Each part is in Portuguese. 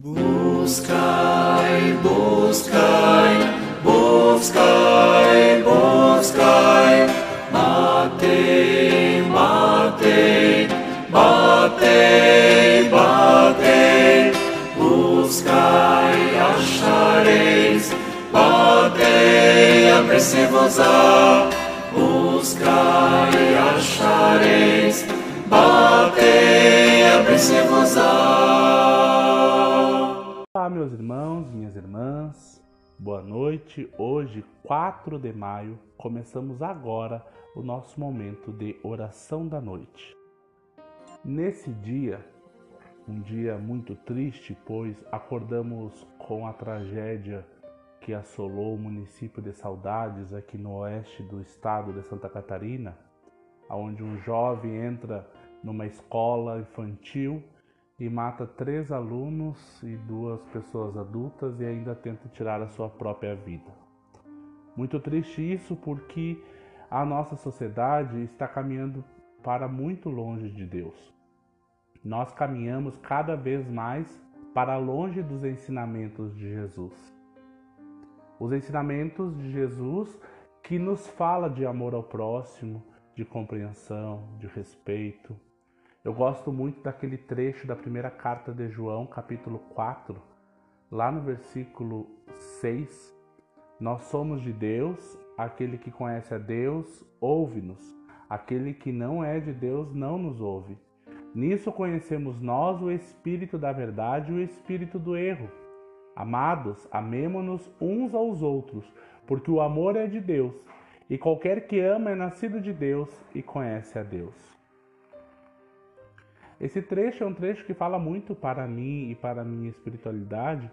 Buscai, buscai, buscai, buscai, batei, batei, batei, batei, buscai, achareis, batei, abre-se-vos-á, buscai, achareis, batei, abre-se-vos-á. Meus irmãos, minhas irmãs, boa noite. Hoje, 4 de maio, começamos agora o nosso momento de oração da noite. Nesse dia, um dia muito triste, pois acordamos com a tragédia que assolou o município de Saudades, aqui no oeste do estado de Santa Catarina, onde um jovem entra numa escola infantil e mata três alunos e duas pessoas adultas e ainda tenta tirar a sua própria vida. Muito triste isso porque a nossa sociedade está caminhando para muito longe de Deus. Nós caminhamos cada vez mais para longe dos ensinamentos de Jesus. Os ensinamentos de Jesus que nos fala de amor ao próximo, de compreensão, de respeito, eu gosto muito daquele trecho da primeira carta de João, capítulo 4, lá no versículo 6. Nós somos de Deus, aquele que conhece a Deus, ouve-nos. Aquele que não é de Deus não nos ouve. Nisso conhecemos nós o espírito da verdade e o espírito do erro. Amados, amemo-nos uns aos outros, porque o amor é de Deus, e qualquer que ama é nascido de Deus e conhece a Deus. Esse trecho é um trecho que fala muito para mim e para a minha espiritualidade,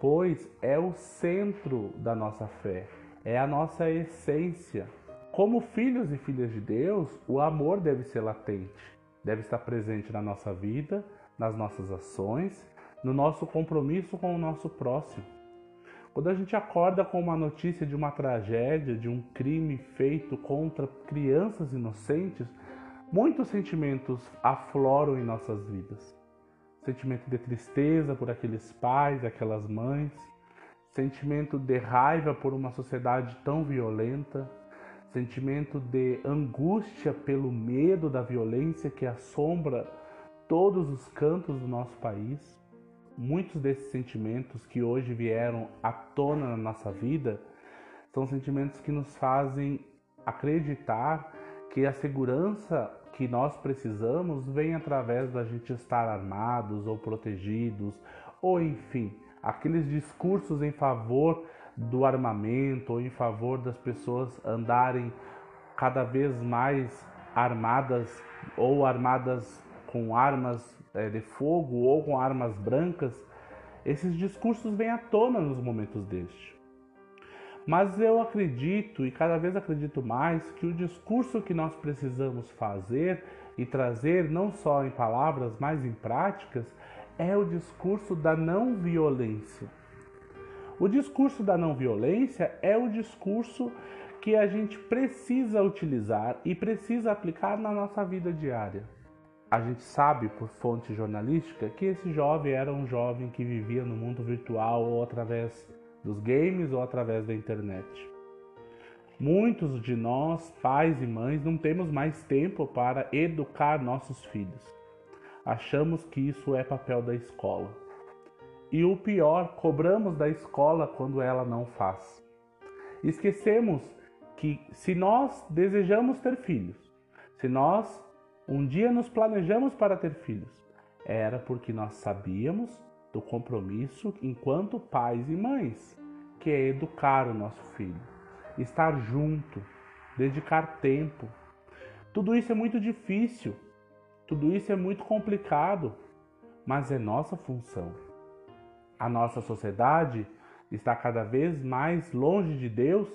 pois é o centro da nossa fé, é a nossa essência. Como filhos e filhas de Deus, o amor deve ser latente, deve estar presente na nossa vida, nas nossas ações, no nosso compromisso com o nosso próximo. Quando a gente acorda com uma notícia de uma tragédia, de um crime feito contra crianças inocentes, Muitos sentimentos afloram em nossas vidas. Sentimento de tristeza por aqueles pais, aquelas mães, sentimento de raiva por uma sociedade tão violenta, sentimento de angústia pelo medo da violência que assombra todos os cantos do nosso país. Muitos desses sentimentos que hoje vieram à tona na nossa vida são sentimentos que nos fazem acreditar que a segurança que nós precisamos vem através da gente estar armados ou protegidos, ou enfim, aqueles discursos em favor do armamento ou em favor das pessoas andarem cada vez mais armadas ou armadas com armas é, de fogo ou com armas brancas, esses discursos vêm à tona nos momentos deste. Mas eu acredito e cada vez acredito mais que o discurso que nós precisamos fazer e trazer, não só em palavras, mas em práticas, é o discurso da não violência. O discurso da não violência é o discurso que a gente precisa utilizar e precisa aplicar na nossa vida diária. A gente sabe por fonte jornalística que esse jovem era um jovem que vivia no mundo virtual ou através dos games ou através da internet. Muitos de nós, pais e mães, não temos mais tempo para educar nossos filhos. Achamos que isso é papel da escola. E o pior, cobramos da escola quando ela não faz. Esquecemos que se nós desejamos ter filhos, se nós um dia nos planejamos para ter filhos, era porque nós sabíamos do compromisso enquanto pais e mães, que é educar o nosso filho, estar junto, dedicar tempo. Tudo isso é muito difícil, tudo isso é muito complicado, mas é nossa função. A nossa sociedade está cada vez mais longe de Deus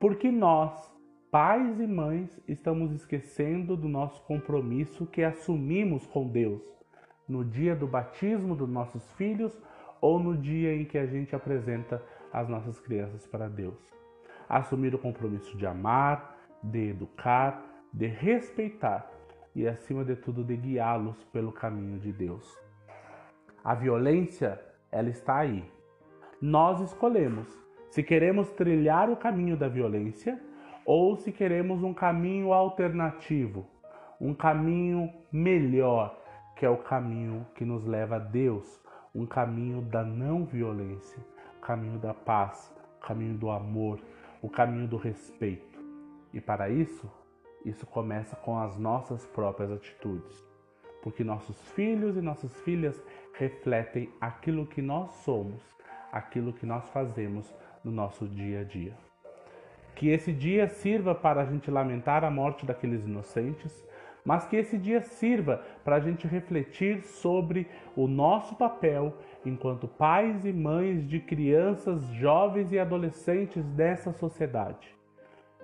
porque nós, pais e mães, estamos esquecendo do nosso compromisso que assumimos com Deus no dia do batismo dos nossos filhos ou no dia em que a gente apresenta as nossas crianças para Deus. Assumir o compromisso de amar, de educar, de respeitar e, acima de tudo, de guiá-los pelo caminho de Deus. A violência ela está aí. Nós escolhemos se queremos trilhar o caminho da violência ou se queremos um caminho alternativo, um caminho melhor, que é o caminho que nos leva a Deus, um caminho da não violência, caminho da paz, caminho do amor, o caminho do respeito. E para isso, isso começa com as nossas próprias atitudes, porque nossos filhos e nossas filhas refletem aquilo que nós somos, aquilo que nós fazemos no nosso dia a dia. Que esse dia sirva para a gente lamentar a morte daqueles inocentes, mas que esse dia sirva para a gente refletir sobre o nosso papel enquanto pais e mães de crianças, jovens e adolescentes dessa sociedade.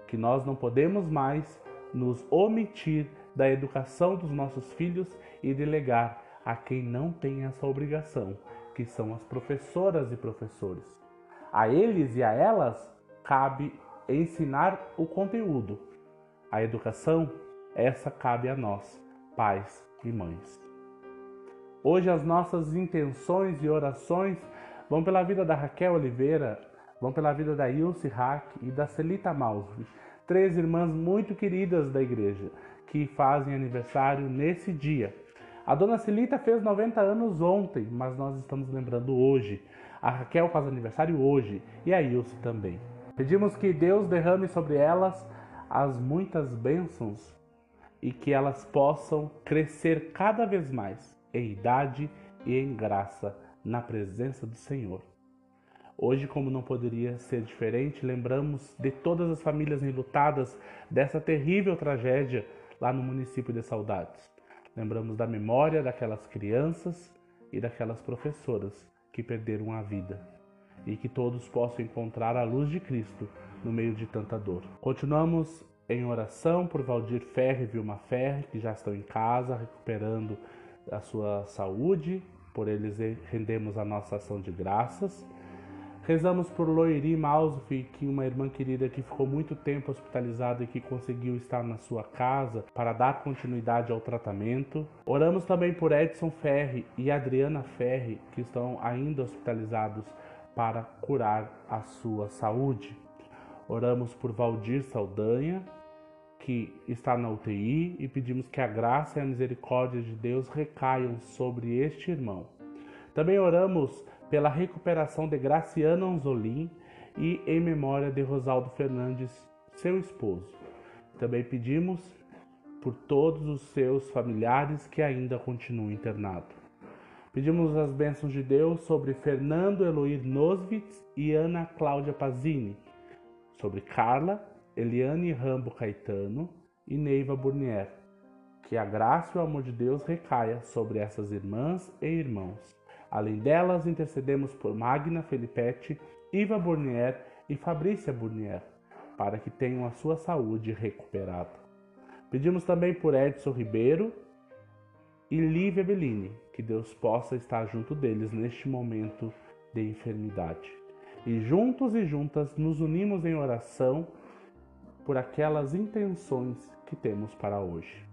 Que nós não podemos mais nos omitir da educação dos nossos filhos e delegar a quem não tem essa obrigação, que são as professoras e professores. A eles e a elas cabe ensinar o conteúdo. A educação, essa cabe a nós, pais e mães. Hoje as nossas intenções e orações vão pela vida da Raquel Oliveira, vão pela vida da Ilse Hack e da Celita Mausvi, três irmãs muito queridas da igreja, que fazem aniversário nesse dia. A dona Celita fez 90 anos ontem, mas nós estamos lembrando hoje. A Raquel faz aniversário hoje e a Ilse também. Pedimos que Deus derrame sobre elas as muitas bênçãos e que elas possam crescer cada vez mais em idade e em graça na presença do Senhor. Hoje, como não poderia ser diferente, lembramos de todas as famílias enlutadas dessa terrível tragédia lá no município de Saudades. Lembramos da memória daquelas crianças e daquelas professoras que perderam a vida e que todos possam encontrar a luz de Cristo no meio de tanta dor. Continuamos em oração por Valdir Ferre e Vilma Ferre, que já estão em casa recuperando a sua saúde. Por eles rendemos a nossa ação de graças. Rezamos por Loiri Mausfi, que uma irmã querida que ficou muito tempo hospitalizada e que conseguiu estar na sua casa para dar continuidade ao tratamento. Oramos também por Edson Ferri e Adriana Ferri, que estão ainda hospitalizados para curar a sua saúde. Oramos por Valdir Saldanha, que está na UTI, e pedimos que a graça e a misericórdia de Deus recaiam sobre este irmão. Também oramos pela recuperação de Graciana Anzolim e em memória de Rosaldo Fernandes, seu esposo. Também pedimos por todos os seus familiares que ainda continuam internados. Pedimos as bênçãos de Deus sobre Fernando Eloir Noswitz e Ana Cláudia Pazini, sobre Carla, Eliane Rambo Caetano e Neiva Burnier. Que a graça e o amor de Deus recaia sobre essas irmãs e irmãos. Além delas, intercedemos por Magna Felipetti, Iva Burnier e Fabrícia Burnier, para que tenham a sua saúde recuperada. Pedimos também por Edson Ribeiro e Lívia Bellini, que Deus possa estar junto deles neste momento de enfermidade. E juntos e juntas nos unimos em oração por aquelas intenções que temos para hoje.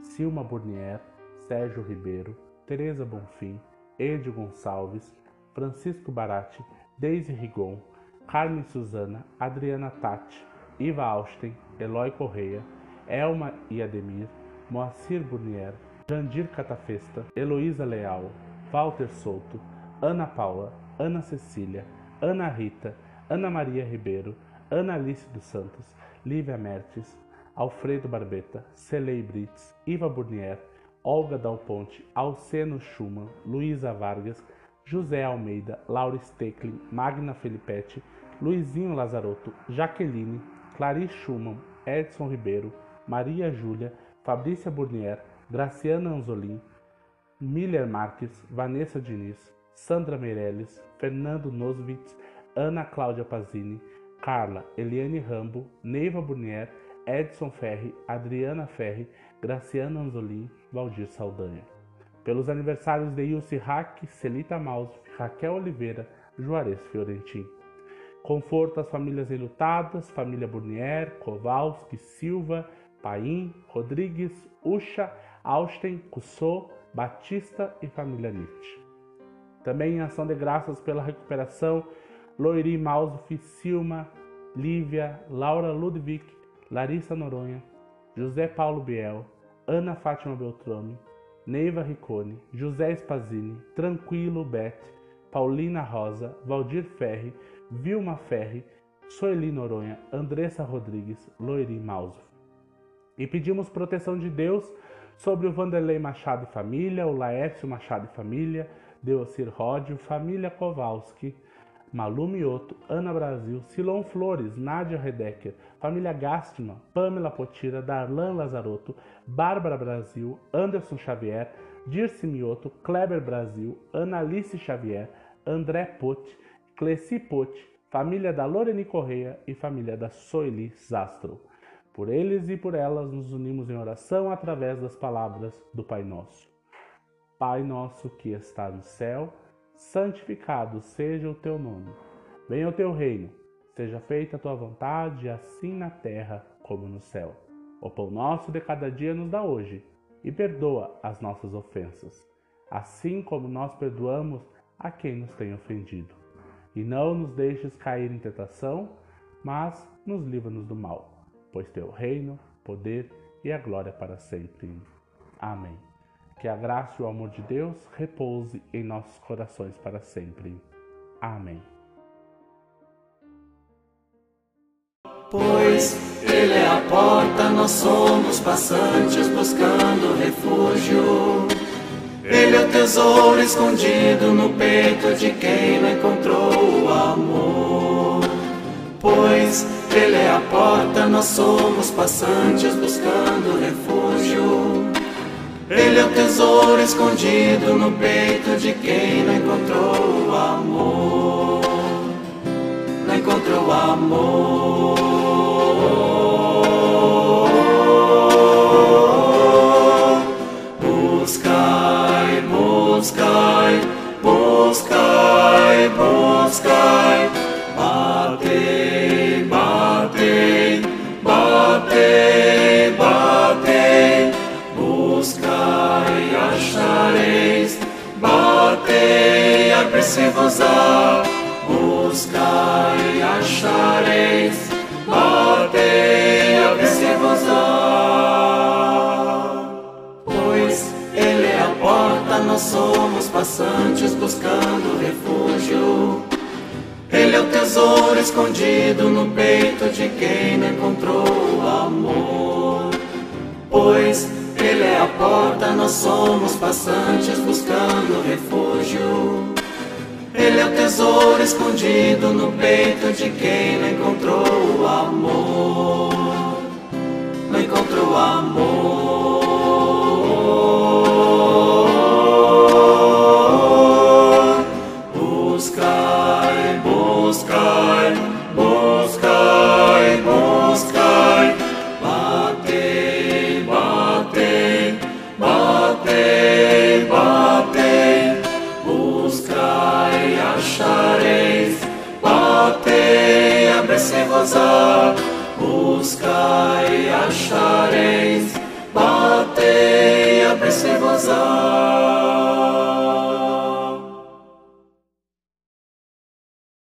Silma Burnier, Sérgio Ribeiro, Tereza Bonfim, Edio Gonçalves, Francisco Barati, Deise Rigon, Carmen Suzana, Adriana Tati, Iva Austen, Eloy Correia, Elma e Ademir, Moacir Burnier, Jandir Catafesta, Heloísa Leal, Walter Souto, Ana Paula, Ana Cecília, Ana Rita, Ana Maria Ribeiro, Ana Alice dos Santos, Lívia Mertes, Alfredo Barbeta, Celei Brits, Iva Burnier, Olga Dal Ponte, Alceno Schumann, Luísa Vargas, José Almeida, Laura Stecklin, Magna Felipetti, Luizinho Lazarotto, Jaqueline, Clarice Schumann, Edson Ribeiro, Maria Júlia, Fabrícia Burnier, Graciana Anzolin, Miller Marques, Vanessa Diniz, Sandra Meirelles, Fernando Noswitz, Ana Cláudia Pazini, Carla Eliane Rambo, Neiva Burnier, Edson Ferri, Adriana Ferri, Graciana Anzolin, Valdir Saldanha. Pelos aniversários de Ilse Hack, Celita Maus, Raquel Oliveira, Juarez Fiorentin. Conforto às famílias enlutadas, família Burnier, Kowalski, Silva, Paim, Rodrigues, Ucha, Austen, Cussô, Batista e família Nietzsche. Também em ação de graças pela recuperação, Loiri Mausuf, Silma, Lívia, Laura Ludwig, Larissa Noronha, José Paulo Biel, Ana Fátima Beltrame, Neiva Riccone, José Spazini, Tranquilo Bete, Paulina Rosa, Valdir Ferri, Vilma Ferri, Soeli Noronha, Andressa Rodrigues, Loiri Mausuf. E pedimos proteção de Deus sobre o Vanderlei Machado e família, o Laércio Machado e família, Deocir Ródio, família Kowalski, Malu Mioto, Ana Brasil, Silon Flores, Nádia Redecker, família Gastman, Pamela Potira, Darlan Lazarotto, Bárbara Brasil, Anderson Xavier, Dirce Mioto, Kleber Brasil, Analice Xavier, André Pote, Cleci Pote, família da Loreni Correia e família da Soili Zastro. Por eles e por elas nos unimos em oração através das palavras do Pai Nosso. Pai nosso que está no céu, santificado seja o teu nome. Venha o teu reino, seja feita a tua vontade, assim na terra como no céu. O pão nosso de cada dia nos dá hoje, e perdoa as nossas ofensas, assim como nós perdoamos a quem nos tem ofendido. E não nos deixes cair em tentação, mas nos livra-nos do mal, pois teu reino, poder e a glória para sempre. Amém. Que a graça e o amor de Deus repouse em nossos corações para sempre. Amém. Pois Ele é a porta, nós somos passantes buscando refúgio. Ele é o tesouro escondido no peito de quem não encontrou o amor. Pois Ele é a porta, nós somos passantes buscando refúgio. Ele é o tesouro escondido no peito de quem não encontrou o amor. Não encontrou o amor. Batei, abre-se-vos-á. Buscai, achareis, batei, abre-se-vos-á. Pois Ele é a porta, nós somos passantes buscando refúgio. Ele é o tesouro escondido no peito de quem não encontrou o amor. Pois Ele é a porta, nós somos passantes buscando refúgio. Ele é o tesouro escondido no peito de quem não encontrou o amor. Não encontrou o amor. Batei, abre-se-vos-á.